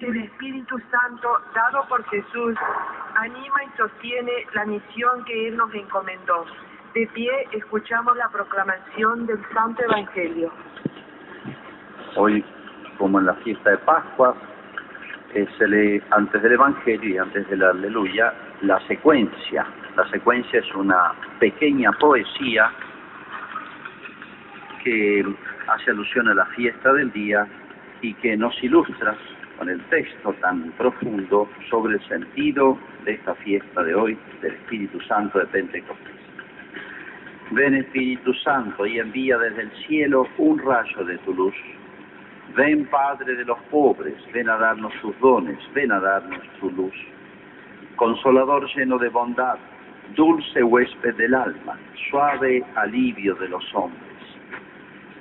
El Espíritu Santo, dado por Jesús, anima y sostiene la misión que Él nos encomendó. De pie escuchamos la proclamación del Santo Evangelio. Hoy, como en la fiesta de Pascua, eh, se lee antes del Evangelio y antes del Aleluya la secuencia. La secuencia es una pequeña poesía que hace alusión a la fiesta del día y que nos ilustra con el texto tan profundo sobre el sentido de esta fiesta de hoy del Espíritu Santo de Pentecostés. Ven Espíritu Santo y envía desde el cielo un rayo de tu luz. Ven Padre de los pobres, ven a darnos tus dones, ven a darnos tu luz. Consolador lleno de bondad, dulce huésped del alma, suave alivio de los hombres.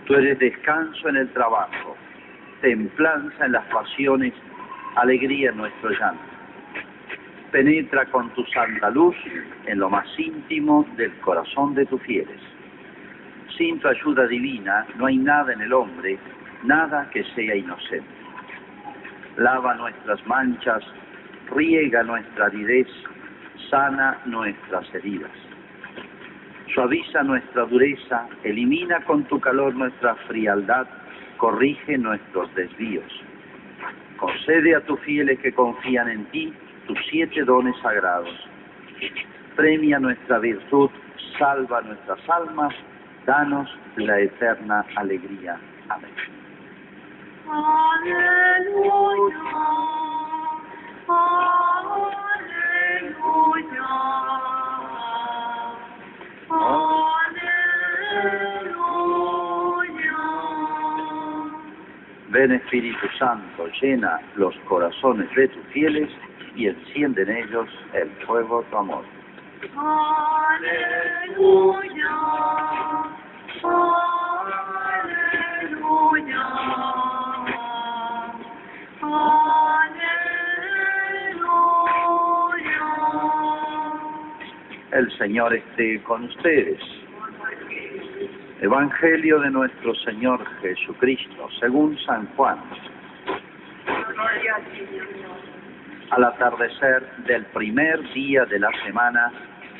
Tú eres descanso en el trabajo, templanza en las pasiones, alegría en nuestro llanto. Penetra con tu santa luz en lo más íntimo del corazón de tus fieles. Sin tu ayuda divina no hay nada en el hombre, nada que sea inocente. Lava nuestras manchas, riega nuestra aridez, sana nuestras heridas. Suaviza nuestra dureza, elimina con tu calor nuestra frialdad, corrige nuestros desvíos. Concede a tus fieles que confían en ti tus siete dones sagrados. Premia nuestra virtud, salva nuestras almas, danos la eterna alegría. Amén. Ven Espíritu Santo, llena los corazones de tus fieles y enciende en ellos el fuego de tu amor. Aleluya. Aleluya. Aleluya. El Señor esté con ustedes. Evangelio de nuestro Señor Jesucristo, según San Juan. Al atardecer del primer día de la semana,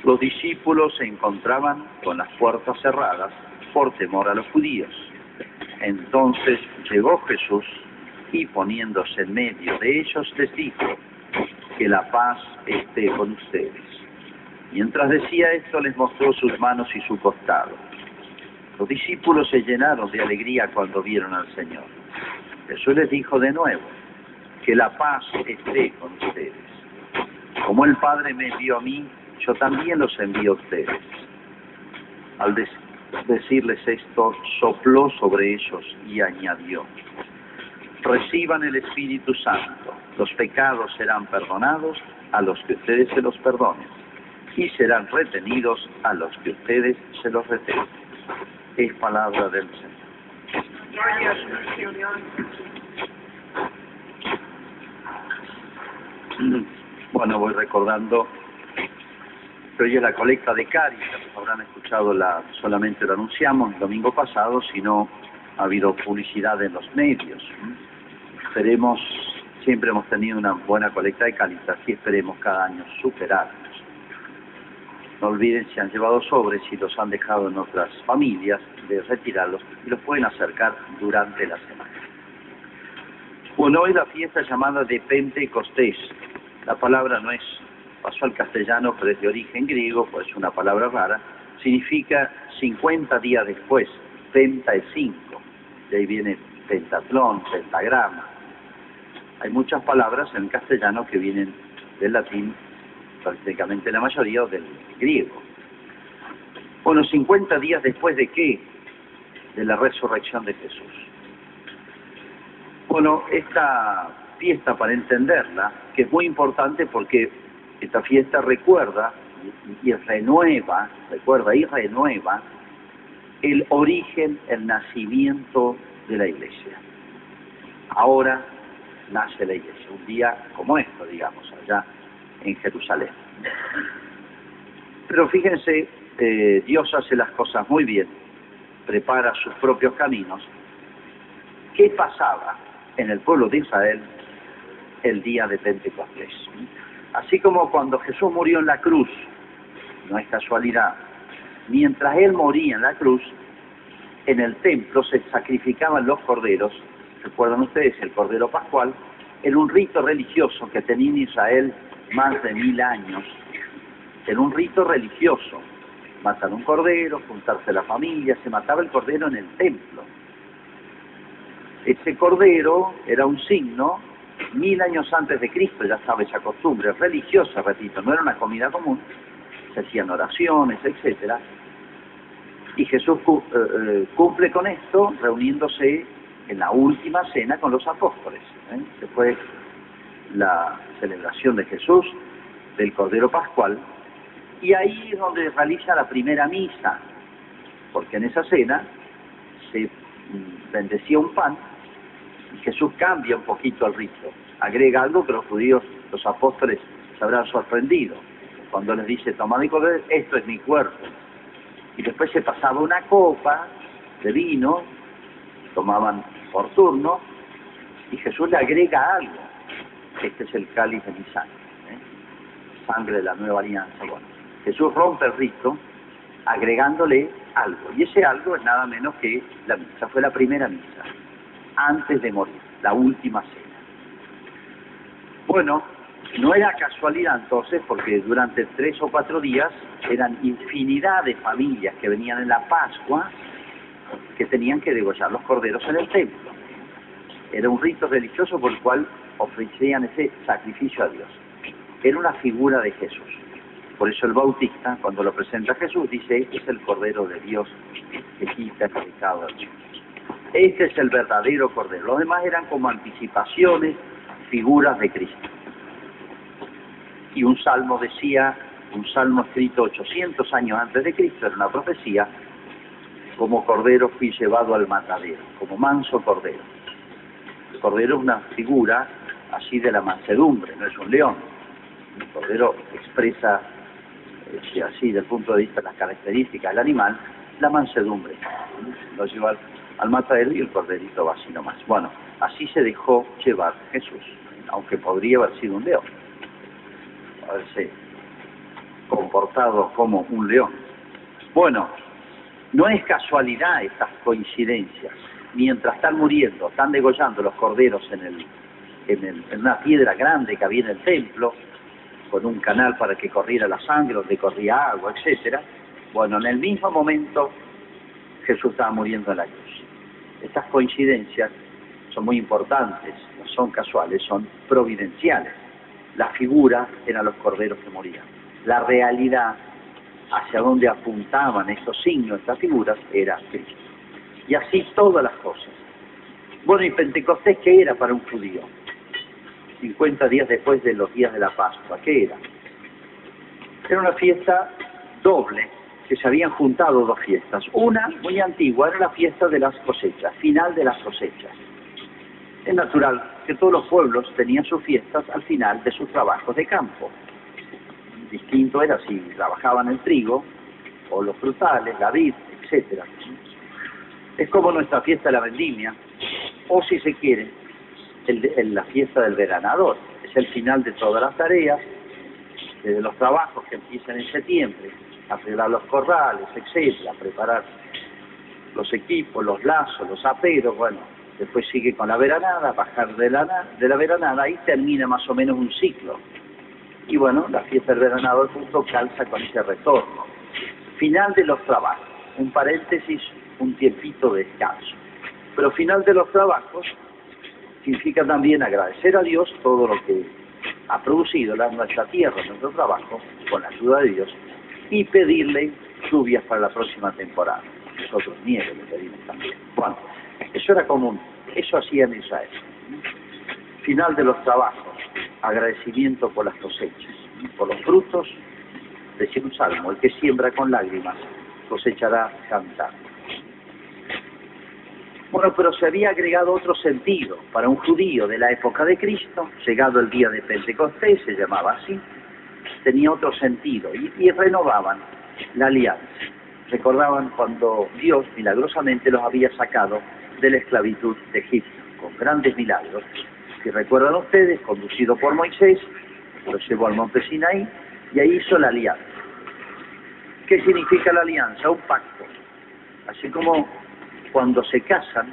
los discípulos se encontraban con las puertas cerradas por temor a los judíos. Entonces llegó Jesús y poniéndose en medio de ellos les dijo, que la paz esté con ustedes. Mientras decía esto les mostró sus manos y su costado. Los discípulos se llenaron de alegría cuando vieron al Señor. Jesús les dijo de nuevo, que la paz esté con ustedes. Como el Padre me envió a mí, yo también los envío a ustedes. Al decirles esto, sopló sobre ellos y añadió, reciban el Espíritu Santo, los pecados serán perdonados a los que ustedes se los perdonen y serán retenidos a los que ustedes se los retenen. Es palabra del Señor. Gloria. Bueno, voy recordando que hoy es la colecta de Cáritas, habrán escuchado la, solamente lo anunciamos el domingo pasado, sino ha habido publicidad en los medios. Esperemos, siempre hemos tenido una buena colecta de Cáritas y esperemos cada año superarnos. No olviden si han llevado sobres y los han dejado en otras familias, de retirarlos y los pueden acercar durante la semana. Bueno, hoy la fiesta llamada de Pentecostés. La palabra no es, pasó al castellano, pero es de origen griego, pues es una palabra rara. Significa 50 días después, penta es 5. De ahí viene pentatlón, pentagrama. Hay muchas palabras en castellano que vienen del latín, prácticamente la mayoría, o del griego. Bueno, 50 días después de qué? De la resurrección de Jesús. Bueno, esta fiesta, para entenderla, que es muy importante porque esta fiesta recuerda y, y renueva, recuerda y renueva el origen, el nacimiento de la iglesia. Ahora nace la iglesia, un día como esto, digamos, allá en Jerusalén. Pero fíjense, eh, Dios hace las cosas muy bien, prepara sus propios caminos. ¿Qué pasaba en el pueblo de Israel el día de Pentecostés. Así como cuando Jesús murió en la cruz, no es casualidad, mientras él moría en la cruz, en el templo se sacrificaban los corderos, recuerdan ustedes, el cordero pascual, era un rito religioso que tenía en Israel más de mil años, era un rito religioso, matar un cordero, juntarse la familia, se mataba el cordero en el templo. Ese cordero era un signo, mil años antes de Cristo ya estaba esa costumbre religiosa, repito, no era una comida común, se hacían oraciones, etcétera, y Jesús cu- eh, eh, cumple con esto reuniéndose en la última cena con los apóstoles. ¿eh? Después la celebración de Jesús, del Cordero Pascual, y ahí es donde realiza la primera misa, porque en esa cena se mm, bendecía un pan y Jesús cambia un poquito el rito, agrega algo que los judíos, los apóstoles, se habrán sorprendido. Cuando les dice, tomad y comed, esto es mi cuerpo. Y después se pasaba una copa de vino, tomaban por turno, y Jesús le agrega algo. Este es el cáliz de mi sangre, ¿eh? sangre de la nueva alianza. Bueno, Jesús rompe el rito agregándole algo, y ese algo es nada menos que la misa, fue la primera misa, antes de morir, la última cena. Bueno, no era casualidad entonces, porque durante tres o cuatro días eran infinidad de familias que venían en la Pascua que tenían que degollar los corderos en el templo. Era un rito religioso por el cual ofrecían ese sacrificio a Dios. Era una figura de Jesús. Por eso el Bautista, cuando lo presenta a Jesús, dice, este es el Cordero de Dios que quita el pecado del mundo. Este es el verdadero Cordero. Los demás eran como anticipaciones, figuras de Cristo. Y un salmo decía, un salmo escrito 800 años antes de Cristo, era una profecía, como cordero fui llevado al matadero, como manso cordero. El cordero es una figura así de la mansedumbre, no es un león. El cordero expresa, eh, así, desde el punto de vista de las características del animal, la mansedumbre. Lo lleva al, al matadero y el corderito va así nomás. Bueno, así se dejó llevar Jesús, aunque podría haber sido un león, haberse comportado como un león. Bueno, no es casualidad estas coincidencias. Mientras están muriendo, están degollando los corderos en, el, en, una piedra grande que había en el templo, con un canal para que corriera la sangre, donde corría agua, etcétera. Bueno, en el mismo momento Jesús estaba muriendo en la cruz. Estas coincidencias son muy importantes, no son casuales, son providenciales. La figura eran los corderos que morían. La realidad hacia donde apuntaban estos signos, estas figuras, era Cristo. Y así todas las cosas. Bueno, ¿y Pentecostés qué era para un judío? 50 días después de los días de la Pascua, ¿qué era? Era una fiesta doble, que se habían juntado dos fiestas. Una, muy antigua, era la fiesta de las cosechas, final de las cosechas. Es natural que todos los pueblos tenían sus fiestas al final de sus trabajos de campo distinto era si trabajaban el trigo o los frutales, la vid, etcétera. Es como nuestra fiesta de la vendimia, o si se quiere, el, el- la fiesta del veranador. Es el final de todas las tareas, desde los trabajos que empiezan en septiembre, arreglar los corrales, etcétera, preparar los equipos, los lazos, los aperos, bueno, después sigue con la veranada, bajar de la, de la veranada y termina más o menos un ciclo. Y bueno, la fiesta del veranador justo calza con ese retorno. Final de los trabajos, un paréntesis, un tiempito de descanso. Pero final de los trabajos significa también agradecer a Dios todo lo que ha producido la, nuestra tierra, nuestro trabajo, con la ayuda de Dios, y pedirle lluvias para la próxima temporada. Nosotros nieve le pedimos también. Bueno, eso era común, eso hacían Israel. Final de los trabajos, agradecimiento por las cosechas, por los frutos, decía un salmo, el que siembra con lágrimas cosechará cantando. Bueno, pero se había agregado otro sentido para un judío de la época de Cristo, llegado el día de Pentecostés, se llamaba así, tenía otro sentido y, renovaban la alianza. Recordaban cuando Dios milagrosamente los había sacado de la esclavitud de Egipto, con grandes milagros, Si recuerdan ustedes, conducido por Moisés, lo llevó al monte Sinaí y ahí hizo la alianza. ¿Qué significa la alianza? Un pacto. Así como cuando se casan,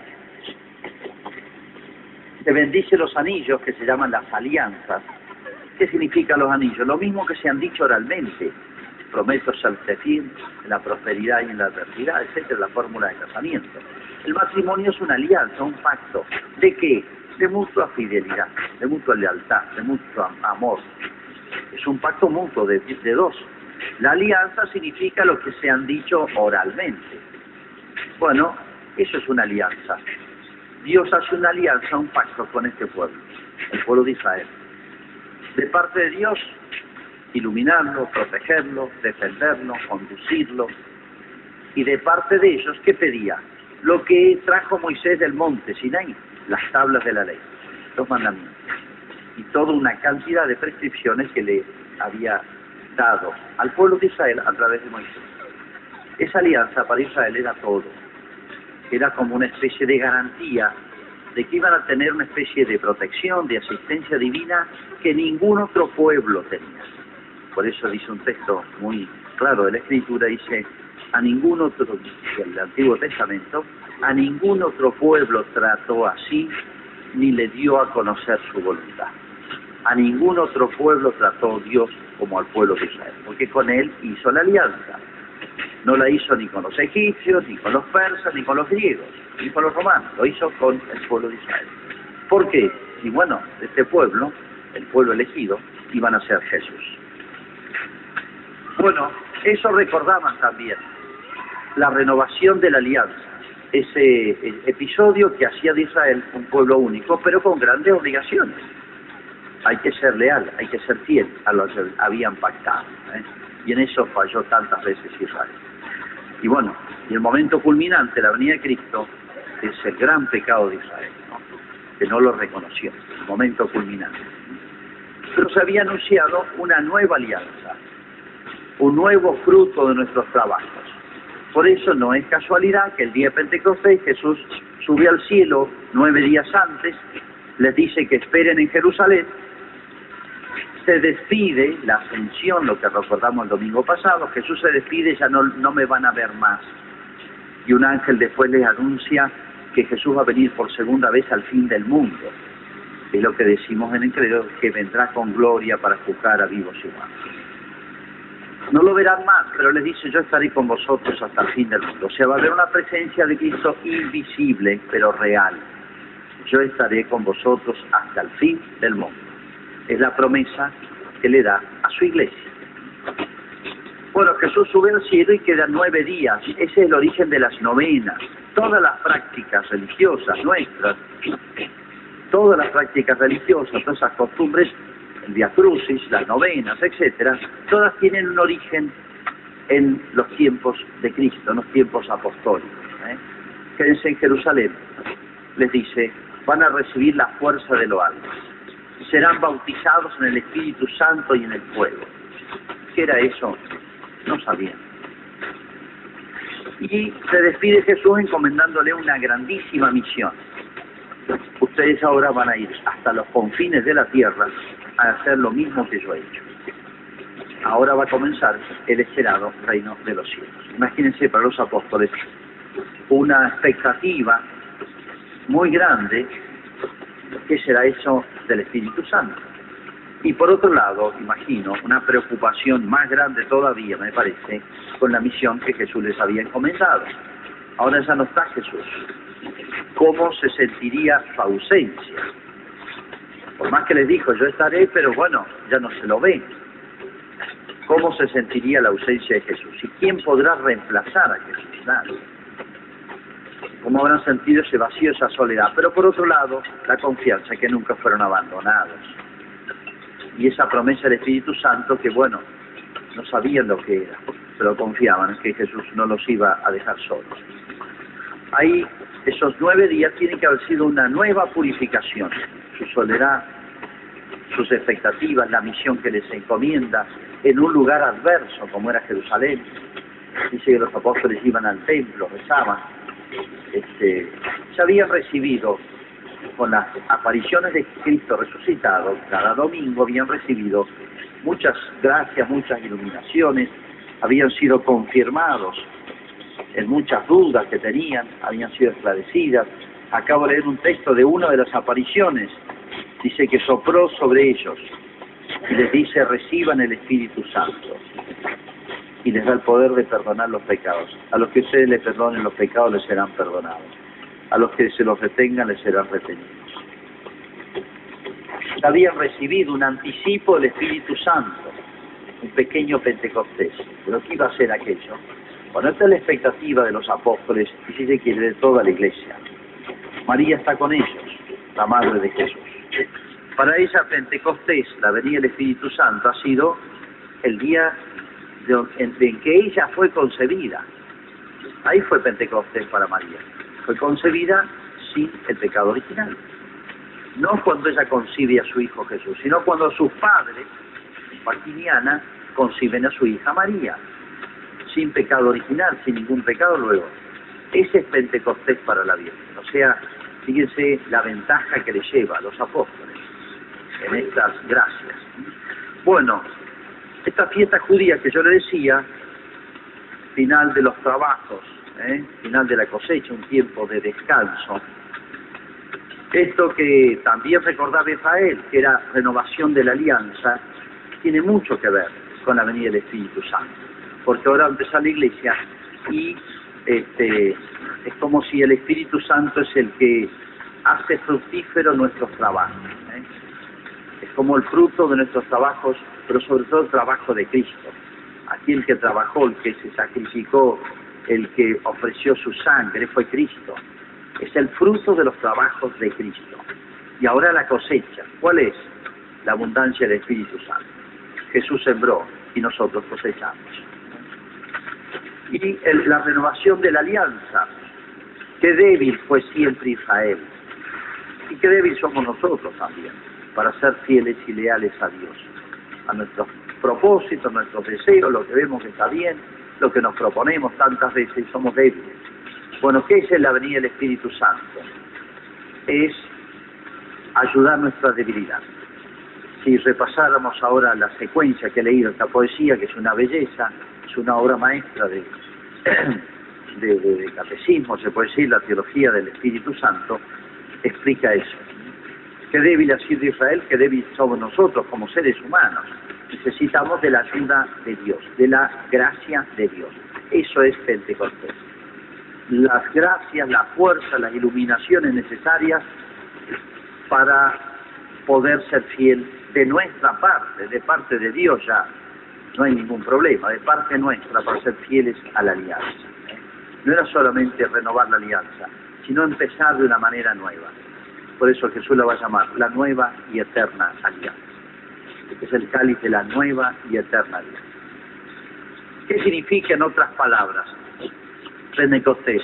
se bendice los anillos que se llaman las alianzas. ¿Qué significan los anillos? Lo mismo que se han dicho oralmente. Prometo fiel en la prosperidad y en la adversidad, etcétera, la fórmula de casamiento. El matrimonio es una alianza, un pacto. ¿De qué? De mutua fidelidad, de mutua lealtad, de mutuo amor. Es un pacto mutuo de, de dos. La alianza significa lo que se han dicho oralmente. Bueno, eso es una alianza. Dios hace una alianza, un pacto con este pueblo, el pueblo de Israel. De parte de Dios, iluminarlo, protegerlo, defenderlo, conducirlo. Y de parte de ellos, ¿qué pedía? Lo que trajo Moisés del monte Sinaí, las tablas de la ley, los mandamientos. Y toda una cantidad de prescripciones que le había dado al pueblo de Israel a través de Moisés. Esa alianza para Israel era todo. Era como una especie de garantía de que iban a tener una especie de protección, de asistencia divina que ningún otro pueblo tenía. Por eso dice un texto muy claro de la Escritura, dice, a ningún otro, del Antiguo Testamento, a ningún otro pueblo trató así ni le dio a conocer su voluntad. A ningún otro pueblo trató Dios como al pueblo de Israel, porque con él hizo la alianza. No la hizo ni con los egipcios, ni con los persas, ni con los griegos, ni con los romanos, lo hizo con el pueblo de Israel. ¿Por qué? Y bueno, este pueblo, el pueblo elegido, iban a ser Jesús. Bueno, eso recordaban también la renovación de la alianza, ese episodio que hacía de Israel un pueblo único, pero con grandes obligaciones. Hay que ser leal, hay que ser fiel a lo que habían pactado. ¿eh? Y en eso falló tantas veces Israel. Y bueno, y el momento culminante, la venida de Cristo, es el gran pecado de Israel, ¿no? que no lo reconoció, el momento culminante. Pero se había anunciado una nueva alianza, un nuevo fruto de nuestros trabajos. Por eso no es casualidad que el día de Pentecostés Jesús sube al cielo nueve días antes, les dice que esperen en Jerusalén, se despide, la ascensión, lo que recordamos el domingo pasado, Jesús se despide, ya no, me van a ver más. Y un ángel después les anuncia que Jesús va a venir por segunda vez al fin del mundo. Es lo que decimos en el credo, que vendrá con gloria para juzgar a vivos y humanos. No lo verán más, pero les dice, yo estaré con vosotros hasta el fin del mundo. O sea, va a haber una presencia de Cristo invisible, pero real. Yo estaré con vosotros hasta el fin del mundo. Es la promesa que le da a su iglesia. Bueno, Jesús sube al cielo y quedan nueve días. Ese es el origen de las novenas. Todas las prácticas religiosas nuestras, todas las prácticas religiosas, todas esas costumbres el Via Crucis, las novenas, etcétera, todas tienen un origen en los tiempos de Cristo, en los tiempos apostólicos. ¿eh? Quédense en Jerusalén, les dice, van a recibir la fuerza de lo alto, serán bautizados en el Espíritu Santo y en el fuego. ¿Qué era eso? No sabían. Y se despide Jesús encomendándole una grandísima misión. Ustedes ahora van a ir hasta los confines de la tierra a hacer lo mismo que yo he hecho. Ahora va a comenzar el esperado reino de los cielos. Imagínense para los apóstoles una expectativa muy grande que será eso del Espíritu Santo. Y por otro lado, imagino, una preocupación más grande todavía, me parece, con la misión que Jesús les había encomendado. Ahora ya no está Jesús. ¿Cómo se sentiría su ausencia? Por más que les dijo, yo estaré, pero bueno, ya no se lo ve. ¿Cómo se sentiría la ausencia de Jesús? ¿Y quién podrá reemplazar a Jesús? Nadie. ¿Cómo habrán sentido ese vacío, esa soledad? Pero por otro lado, la confianza que nunca fueron abandonados. Y esa promesa del Espíritu Santo que, bueno, no sabían lo que era, pero confiaban que Jesús no los iba a dejar solos. Ahí, esos nueve días tienen que haber sido una nueva purificación su soledad, sus expectativas, la misión que les encomienda en un lugar adverso como era Jerusalén. Dice que los apóstoles iban al templo, rezaban. Este, se habían recibido con las apariciones de Cristo resucitado, cada domingo habían recibido muchas gracias, muchas iluminaciones, habían sido confirmados en muchas dudas que tenían, habían sido esclarecidas. Acabo de leer un texto de una de las apariciones, dice que sopró sobre ellos y les dice reciban el Espíritu Santo y les da el poder de perdonar los pecados. A los que ustedes le perdonen los pecados les serán perdonados. A los que se los retengan les serán retenidos. Habían recibido un anticipo del Espíritu Santo, un pequeño Pentecostés. ¿Pero qué iba a ser aquello? Bueno, esta es la expectativa de los apóstoles y si se quiere de toda la iglesia. María está con ellos, la madre de Jesús. Para ella Pentecostés, la venida del Espíritu Santo, ha sido el día en, en que ella fue concebida. Ahí fue Pentecostés para María. Fue concebida sin el pecado original. No cuando ella concibe a su hijo Jesús, sino cuando sus padres, Joaquín y Ana, conciben a su hija María. Sin pecado original, sin ningún pecado luego. Ese es Pentecostés para la Virgen. O sea, fíjense la ventaja que le lleva a los apóstoles en estas gracias. Bueno, esta fiesta judía que yo le decía, final de los trabajos, ¿eh? final de la cosecha, un tiempo de descanso. Esto que también recordaba Israel, que era renovación de la alianza, tiene mucho que ver con la venida del Espíritu Santo, porque ahora empezó la iglesia y este, es como si el Espíritu Santo es el que hace fructífero nuestros trabajos. Como el fruto de nuestros trabajos, pero sobre todo el trabajo de Cristo. Aquel que trabajó, el que se sacrificó, el que ofreció su sangre fue Cristo. Es el fruto de los trabajos de Cristo. Y ahora la cosecha. ¿Cuál es? La abundancia del Espíritu Santo. Jesús sembró y nosotros cosechamos. Y la renovación de la alianza. Qué débil fue siempre Israel. Y qué débil somos nosotros también para ser fieles y leales a Dios, a nuestros propósitos, nuestros deseos, lo que vemos que está bien, lo que nos proponemos tantas veces y somos débiles. Bueno, ¿qué es la venida del Espíritu Santo? Es ayudar nuestra debilidad. Si repasáramos ahora la secuencia que he leído esta poesía, que es una belleza, es una obra maestra de, de, catecismo, se puede decir, la teología del Espíritu Santo, explica eso. Qué débil ha sido Israel, qué débil somos nosotros como seres humanos. Necesitamos de la ayuda de Dios, de la gracia de Dios. Eso es Pentecostés. Las gracias, la fuerza, las iluminaciones necesarias para poder ser fiel de nuestra parte, de parte de Dios ya. No hay ningún problema, de parte nuestra para ser fieles a la alianza. No era solamente renovar la alianza, sino empezar de una manera nueva. Por eso Jesús la va a llamar la nueva y eterna alianza. Este es el cáliz de la nueva y eterna alianza. ¿Qué significa en otras palabras? Pentecostés.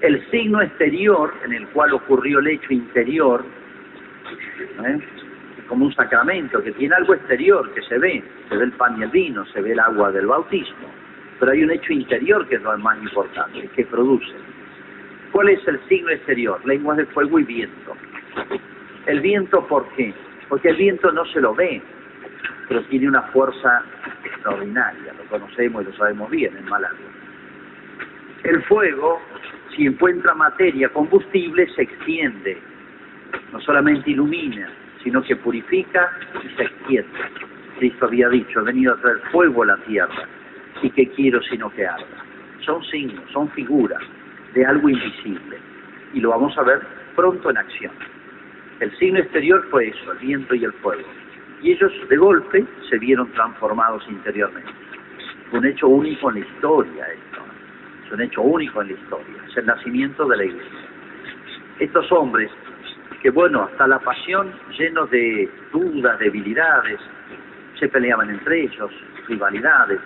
El signo exterior en el cual ocurrió el hecho interior, ¿eh? como un sacramento que tiene algo exterior que se ve, se ve el pan y el vino, se ve el agua del bautismo, pero hay un hecho interior que es lo más importante, que produce. ¿Cuál es el signo exterior? Lenguas de fuego y viento. El viento, ¿por qué? Porque el viento no se lo ve, pero tiene una fuerza extraordinaria, lo conocemos y lo sabemos bien en Malawi. El fuego, si encuentra materia, combustible, se extiende, no solamente ilumina, sino que purifica y se extiende. Cristo había dicho, he venido a traer fuego a la tierra, y que quiero sino que arda. Son signos, son figuras de algo invisible, y lo vamos a ver pronto en acción. El signo exterior fue eso, el viento y el fuego. Y ellos de golpe se vieron transformados interiormente. Un hecho único en la historia esto. Es un hecho único en la historia. Es el nacimiento de la iglesia. Estos hombres, que bueno, hasta la pasión, llenos de dudas, debilidades, se peleaban entre ellos, rivalidades.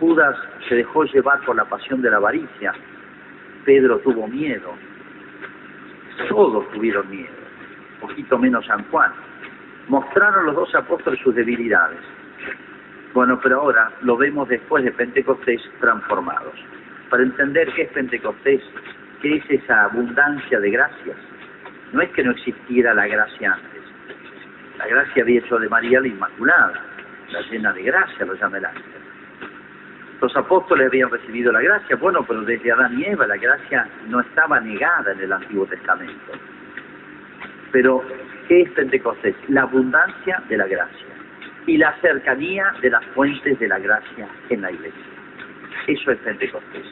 Judas se dejó llevar por la pasión de la avaricia. Pedro tuvo miedo. Todos tuvieron miedo. Poquito menos San Juan mostraron los dos apóstoles sus debilidades. Bueno, pero ahora lo vemos después de Pentecostés transformados. Para entender qué es Pentecostés, qué es esa abundancia de gracias, No es que no existiera la gracia antes. La gracia había hecho de María la Inmaculada, la llena de gracia, lo llama el ángel. Los apóstoles habían recibido la gracia, bueno, pero desde Adán y Eva la gracia no estaba negada en el Antiguo Testamento. Pero, ¿qué es Pentecostés? La abundancia de la gracia y la cercanía de las fuentes de la gracia en la iglesia. Eso es Pentecostés.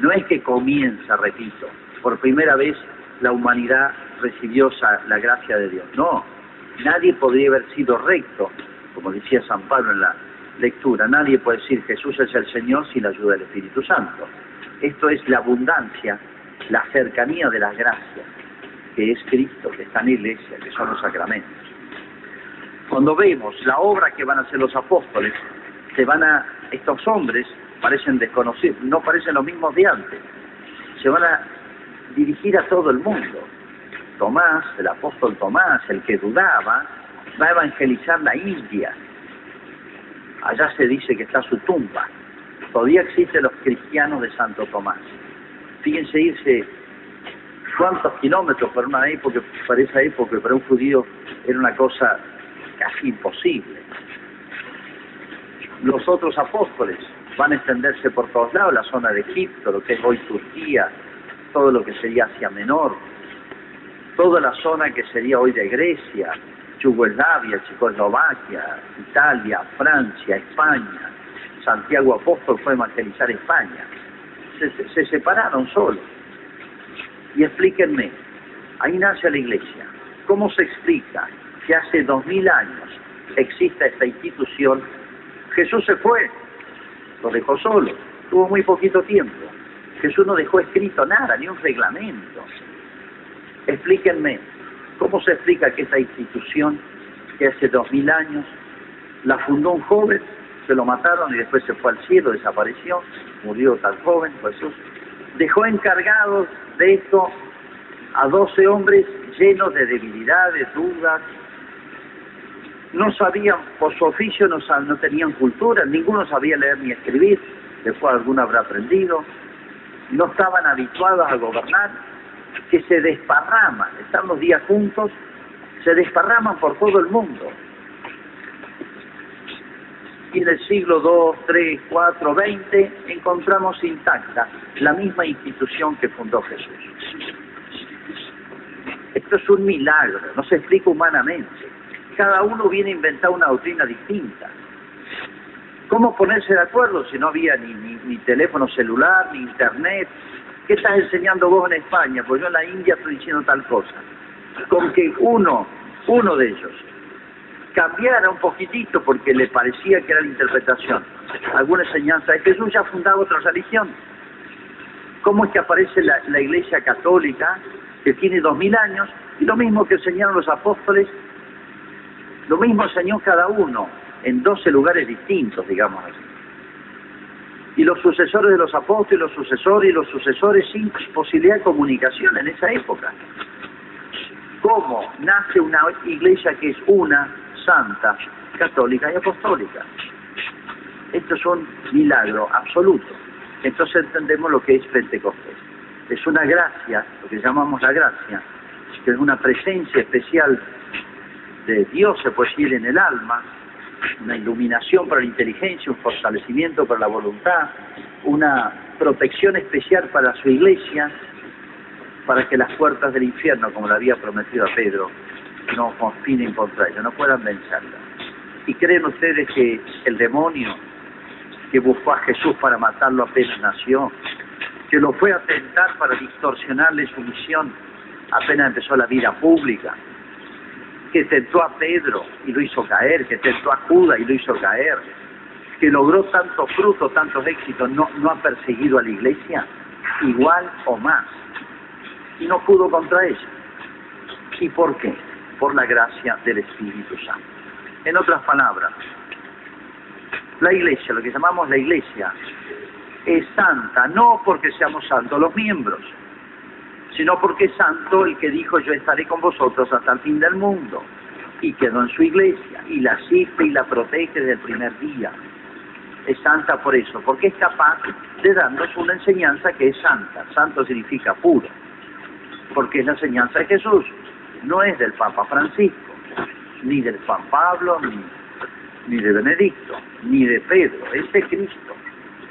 No es que comienza, repito, por primera vez la humanidad recibió la gracia de Dios. No, nadie podría haber sido recto, como decía San Pablo en la lectura, nadie puede decir Jesús es el Señor sin la ayuda del Espíritu Santo. Esto es la abundancia, la cercanía de las gracias, que es Cristo, que está en la iglesia, que son los sacramentos. Cuando vemos la obra que van a hacer los apóstoles, se van a, estos hombres parecen desconocidos, no parecen los mismos de antes, se van a dirigir a todo el mundo. Tomás, el apóstol Tomás, el que dudaba, va a evangelizar la India. Allá se dice que está su tumba. Todavía existen los cristianos de Santo Tomás. Fíjense irse cuántos kilómetros para una época, para esa época, para un judío era una cosa casi imposible. Los otros apóstoles van a extenderse por todos lados, la zona de Egipto, lo que es hoy Turquía, todo lo que sería Asia Menor, toda la zona que sería hoy de Grecia, Yugoslavia, Checoslovaquia, Italia, Francia, España. Santiago Apóstol fue a evangelizar España. Se, se separaron solos. Y explíquenme, ahí nace la iglesia. ¿Cómo se explica que hace dos mil años exista esta institución? Jesús se fue, lo dejó solo, tuvo muy poquito tiempo. Jesús no dejó escrito nada, ni un reglamento. Explíquenme, ¿cómo se explica que esta institución, que hace dos mil años, la fundó un joven, se lo mataron y después se fue al cielo, desapareció, murió tal joven, Jesús, dejó encargados de esto a doce hombres llenos de debilidades, dudas, no sabían, por su oficio no, no tenían cultura, ninguno sabía leer ni escribir, después alguno habrá aprendido, no estaban habituados a gobernar, que se desparraman, están los días juntos, se desparraman por todo el mundo. Y en el siglo II, III, IV, XX encontramos intacta la misma institución que fundó Jesús. Esto es un milagro, no se explica humanamente. Cada uno viene a inventar una doctrina distinta. ¿Cómo ponerse de acuerdo si no había ni, ni, teléfono celular, ni internet? ¿Qué estás enseñando vos en España? Pues yo en la India estoy diciendo tal cosa. Con que uno, uno de ellos, cambiara un poquitito porque le parecía que era la interpretación, alguna enseñanza de Jesús ya fundaba otra religión. ¿Cómo es que aparece la, Iglesia Católica, que tiene dos mil años, y lo mismo que enseñaron los apóstoles, lo mismo enseñó cada uno, en 12 lugares distintos, digamos así. Y los sucesores de los apóstoles, los sucesores y los sucesores sin posibilidad de comunicación en esa época. ¿Cómo nace una iglesia que es una, santa, católica y apostólica? Esto es un milagro absoluto. Entonces entendemos lo que es Pentecostés. Es una gracia, lo que llamamos la gracia, que es una presencia especial de Dios, se puede decir, en el alma, una iluminación para la inteligencia, un fortalecimiento para la voluntad, una protección especial para su iglesia, para que las puertas del infierno, como le había prometido a Pedro, no conspinen contra ella, no puedan vencerla. ¿Y creen ustedes que el demonio que buscó a Jesús para matarlo apenas nació, que lo fue a tentar para distorsionarle su misión apenas empezó la vida pública, que tentó a Pedro y lo hizo caer, que tentó a Judas y lo hizo caer, que logró tantos frutos, tantos éxitos, no, no ha perseguido a la iglesia, igual o más, y no pudo contra ella. ¿Y por qué? Por la gracia del Espíritu Santo. En otras palabras, la iglesia, lo que llamamos la iglesia, es santa, no porque seamos santos los miembros, sino porque es santo el que dijo yo estaré con vosotros hasta el fin del mundo y quedó en su iglesia y la asiste y la protege desde el primer día. Es santa por eso, porque es capaz de darnos una enseñanza que es santa. Santo significa puro, porque es la enseñanza de Jesús. No es del Papa Francisco, ni del Juan Pablo, ni, de Benedicto, ni de Pedro, es de Cristo.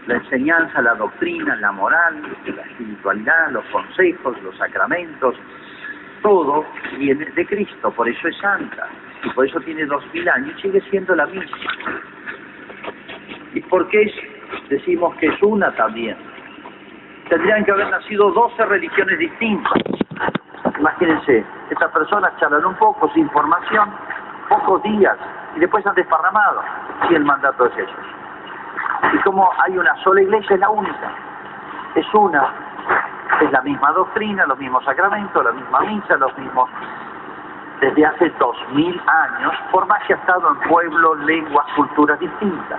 La enseñanza, la doctrina, la moral, la espiritualidad, los consejos, los sacramentos, todo viene de Cristo, por eso es santa, y por eso tiene dos mil años y sigue siendo la misma. ¿Y por qué decimos que es una también? Tendrían que haber nacido doce religiones distintas. Imagínense, estas personas charlan un poco sin información, pocos días, y después han desparramado, si el mandato es eso. Y como hay una sola iglesia, es la única. Es una, es la misma doctrina, los mismos sacramentos, la misma misa, los mismos... Desde hace dos mil años, por más que ha estado en pueblos, lenguas, culturas distintas.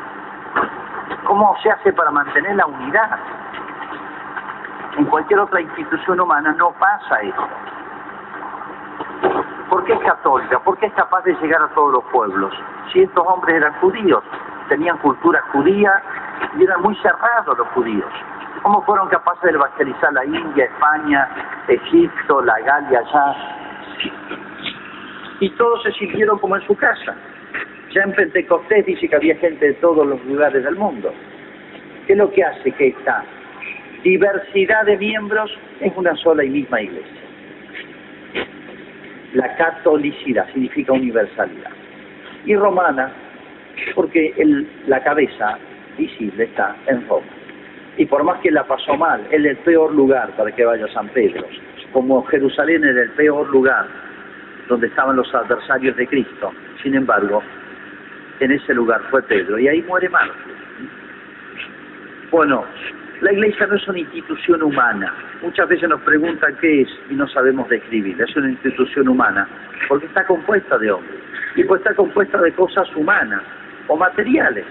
¿Cómo se hace para mantener la unidad? En cualquier otra institución humana no pasa eso. ¿Por qué es católica? ¿Por qué es capaz de llegar a todos los pueblos? Si estos hombres eran judíos, tenían cultura judía y eran muy cerrados los judíos. ¿Cómo fueron capaces de evangelizar la India, España, Egipto, la Galia allá? Y todos se sintieron como en su casa. Ya en Pentecostés dice que había gente de todos los lugares del mundo. ¿Qué es lo que hace que esta diversidad de miembros es una sola y misma iglesia? La catolicidad significa universalidad. Y romana, porque la cabeza visible está en Roma. Y por más que la pasó mal, es el peor lugar para que vaya San Pedro. Como Jerusalén era el peor lugar donde estaban los adversarios de Cristo. Sin embargo, en ese lugar fue Pedro y ahí muere Marcos. Bueno, la iglesia no es una institución humana. Muchas veces nos preguntan qué es y no sabemos describirla. Es una institución humana porque está compuesta de hombres y pues está compuesta de cosas humanas o materiales.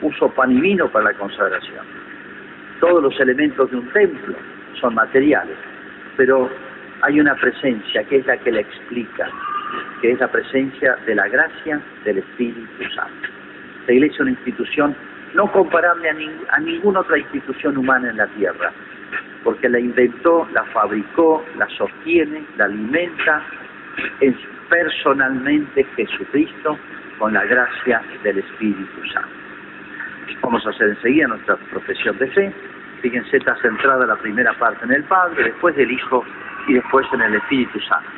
Uso pan y vino para la consagración. Todos los elementos de un templo son materiales, pero hay una presencia que es la que la explica, que es la presencia de la gracia del Espíritu Santo. La iglesia es una institución no comparable a, ning a ninguna otra institución humana en la tierra, porque la inventó, la fabricó, la sostiene, la alimenta, es personalmente Jesucristo con la gracia del Espíritu Santo. Vamos a hacer enseguida nuestra profesión de fe. Fíjense, está centrada la primera parte en el Padre, después del Hijo y después en el Espíritu Santo.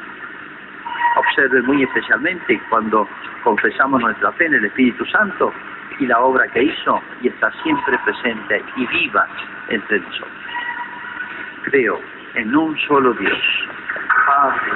Observen muy especialmente cuando confesamos nuestra fe en el Espíritu Santo y la obra que hizo y está siempre presente y viva entre nosotros. Creo en un solo Dios, Padre,